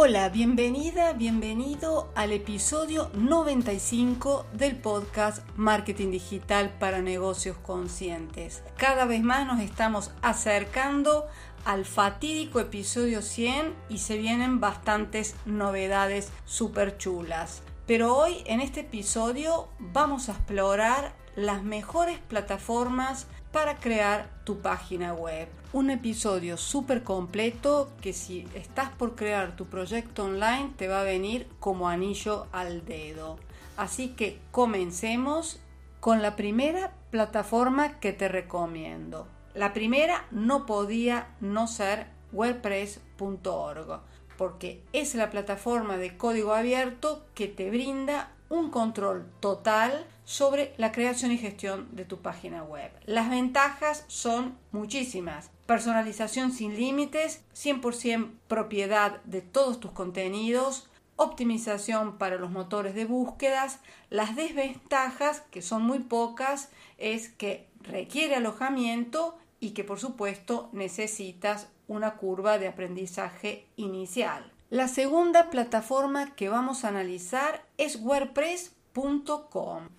Hola, bienvenida, bienvenido al episodio 95 del podcast Marketing Digital para Negocios Conscientes. Cada vez más nos estamos acercando al fatídico episodio 100 y se vienen bastantes novedades súper chulas. Pero hoy en este episodio vamos a explorar las mejores plataformas para crear tu página web. Un episodio súper completo que si estás por crear tu proyecto online te va a venir como anillo al dedo. Así que comencemos con la primera plataforma que te recomiendo. La primera no podía no ser wordpress.org porque es la plataforma de código abierto que te brinda un control total sobre la creación y gestión de tu página web. Las ventajas son muchísimas. Personalización sin límites, 100% propiedad de todos tus contenidos, optimización para los motores de búsquedas. Las desventajas, que son muy pocas, es que requiere alojamiento y que por supuesto necesitas una curva de aprendizaje inicial. La segunda plataforma que vamos a analizar es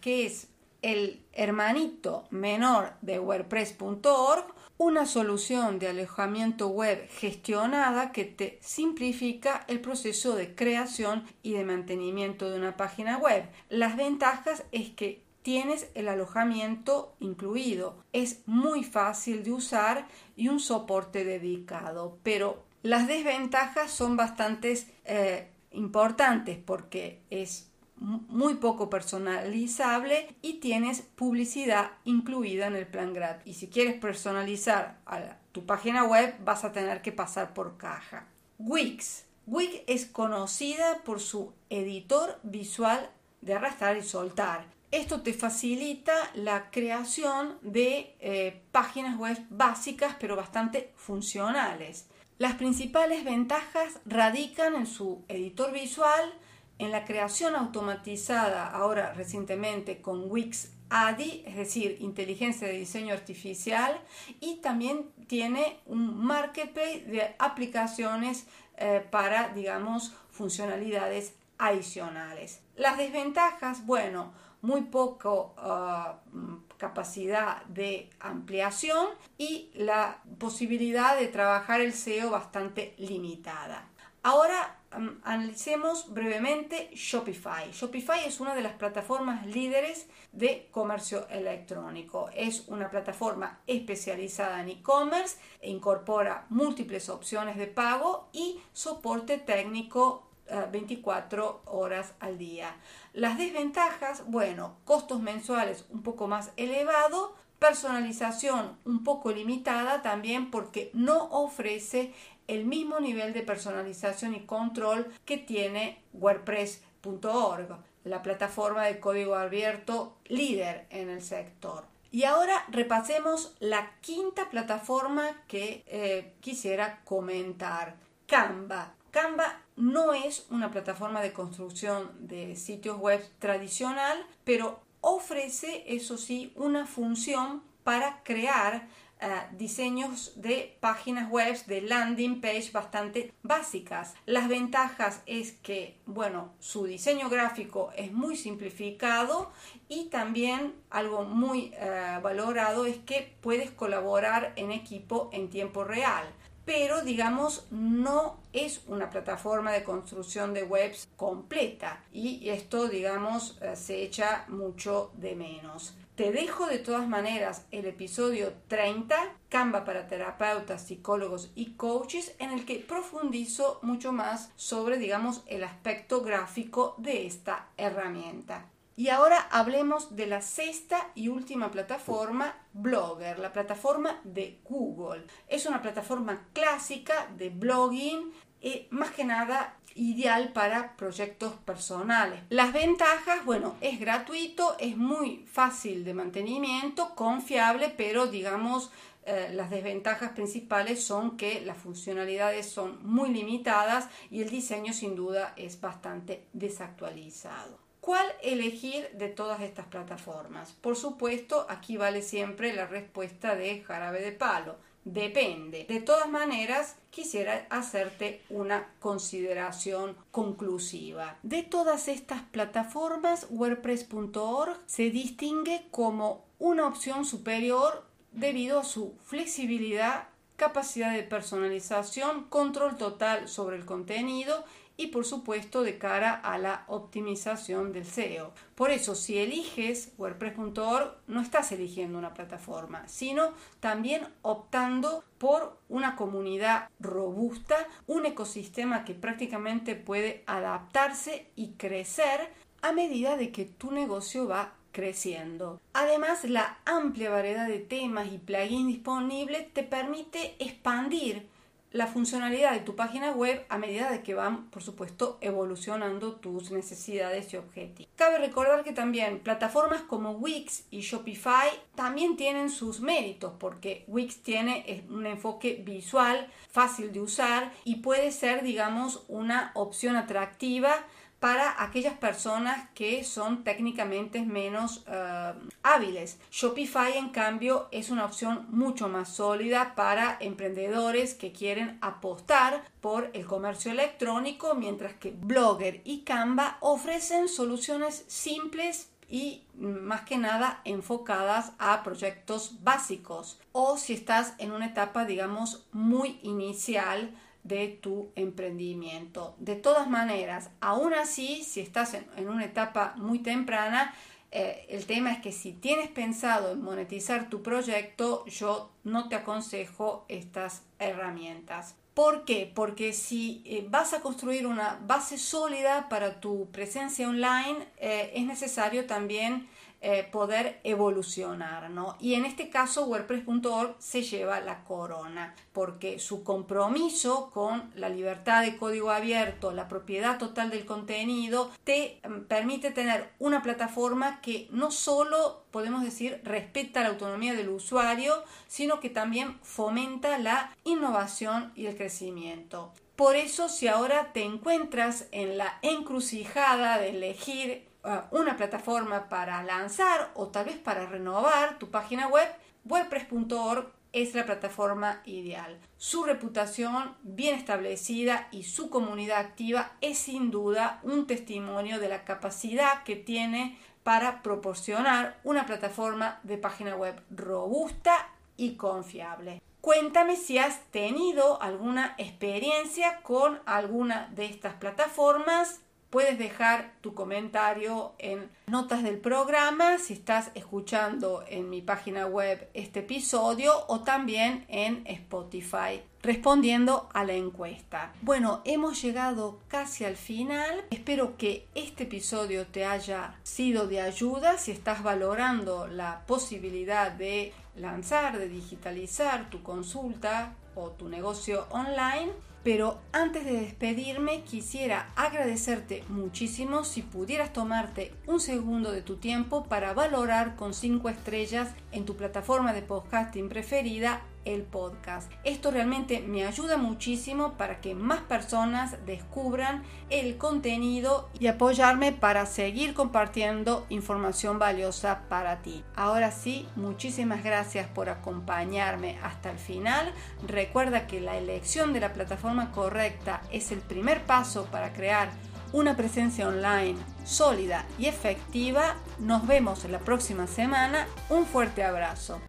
Que es el hermanito menor de WordPress.org, una solución de alojamiento web gestionada que te simplifica el proceso de creación y de mantenimiento de una página web. Las ventajas es que tienes el alojamiento incluido. Es muy fácil de usar y un soporte dedicado, pero las desventajas son bastante eh, importantes porque es muy poco personalizable y tienes publicidad incluida en el plan gratis. Y si quieres personalizar tu página web vas a tener que pasar por caja. Wix. Wix es conocida por su editor visual de arrastrar y soltar. Esto te facilita la creación de eh, páginas web básicas pero bastante funcionales. Las principales ventajas radican en su editor visual, en la creación automatizada ahora recientemente con Wix ADI, es decir, inteligencia de diseño artificial, y también tiene un marketplace de aplicaciones eh, para, digamos, funcionalidades adicionales. Las desventajas, bueno, muy poco ah, capacidad de ampliación y la posibilidad de trabajar el SEO bastante limitada. Ahora analicemos brevemente Shopify. Shopify es una de las plataformas líderes de comercio electrónico. Es una plataforma especializada en e-commerce incorpora múltiples opciones de pago y soporte técnico 24 horas al día. Las desventajas, bueno, costos mensuales un poco más elevado, personalización un poco limitada también porque no ofrece el mismo nivel de personalización y control que tiene WordPress.org, la plataforma de código abierto líder en el sector. Y ahora repasemos la quinta plataforma que eh, quisiera comentar, Canva. Canva no es una plataforma de construcción de sitios web tradicional, pero ofrece, eso sí, una función para crear eh, diseños de páginas web de landing page bastante básicas. Las ventajas es que, bueno, su diseño gráfico es muy simplificado y también algo muy eh, valorado es que puedes colaborar en equipo en tiempo real pero digamos no es una plataforma de construcción de webs completa y esto digamos eh, se echa mucho de menos. Te dejo de todas maneras el episodio 30, Canva para terapeutas, psicólogos y coaches, en el que profundizo mucho más sobre, digamos, el aspecto gráfico de esta herramienta. Y ahora hablemos de la sexta y última plataforma, Blogger, la plataforma de Google. Es una plataforma clásica de blogging eh, más que nada ideal para proyectos personales. Las ventajas, bueno, es gratuito, es muy fácil de mantenimiento, confiable, pero digamos eh, las desventajas principales son que las funcionalidades son muy limitadas y el diseño sin duda es bastante desactualizado. ¿Cuál elegir de todas estas plataformas? Por supuesto, aquí vale siempre la respuesta de jarabe de palo Depende. De todas maneras, quisiera hacerte una consideración conclusiva. De todas estas plataformas, WordPress.org se distingue como una opción superior debido a su flexibilidad, capacidad de personalización, control total sobre el contenido y por supuesto de cara a la optimización del SEO. Por eso, si eliges WordPress.org, no estás eligiendo una plataforma, sino también optando por una comunidad robusta, un ecosistema que prácticamente puede adaptarse y crecer a medida de que tu negocio va creciendo. Además, la amplia variedad de temas y plugins disponibles te permite expandir la funcionalidad de tu página web a medida de que van, por supuesto, evolucionando tus necesidades y objetivos. Cabe recordar que también plataformas como Wix y Shopify también tienen sus méritos porque Wix tiene un enfoque visual, fácil de usar y puede ser, digamos, una opción atractiva para aquellas personas que son técnicamente menos eh, hábiles. Shopify, en cambio, es una opción mucho más sólida para emprendedores que quieren apostar por el comercio electrónico, mientras que Blogger y Canva ofrecen soluciones simples y más que nada enfocadas a proyectos básicos o si estás en una etapa digamos muy inicial de tu emprendimiento. De todas maneras, aún así, si estás en, una etapa muy temprana, eh, el tema es que si tienes pensado en monetizar tu proyecto, yo no te aconsejo estas herramientas. ¿Por qué? Porque si eh, vas a construir una base sólida para tu presencia online, eh, es necesario también eh, poder evolucionar, ¿no? Y en este caso WordPress.org se lleva la corona, porque su compromiso con la libertad de código abierto, la propiedad total del contenido, te mm, permite tener una plataforma que no solo, podemos decir, respeta la autonomía del usuario, sino que también fomenta la innovación y el crecimiento. Por eso, si ahora te encuentras en la encrucijada de elegir Uh, una plataforma para lanzar o tal vez para renovar tu página web, WordPress.org es la plataforma ideal. Su reputación bien establecida y su comunidad activa es sin duda un testimonio de la capacidad que tiene para proporcionar una plataforma de página web robusta y confiable. Cuéntame si has tenido alguna experiencia con alguna de estas plataformas Puedes dejar tu comentario en notas del programa si estás escuchando en mi página web este episodio o también en Spotify respondiendo a la encuesta. Bueno, hemos llegado casi al final. Espero que este episodio te haya sido de ayuda si estás valorando la posibilidad de lanzar, de digitalizar tu consulta o tu negocio online. Pero antes de despedirme quisiera agradecerte muchísimo si pudieras tomarte un segundo de tu tiempo para valorar con 5 estrellas en tu plataforma de podcasting preferida el podcast. Esto realmente me ayuda muchísimo para que más personas descubran el contenido y apoyarme para seguir compartiendo información valiosa para ti. Ahora sí, muchísimas gracias por acompañarme hasta el final. Recuerda que la elección de la plataforma correcta es el primer paso para crear una presencia online sólida y efectiva. Nos vemos la próxima semana. Un fuerte abrazo.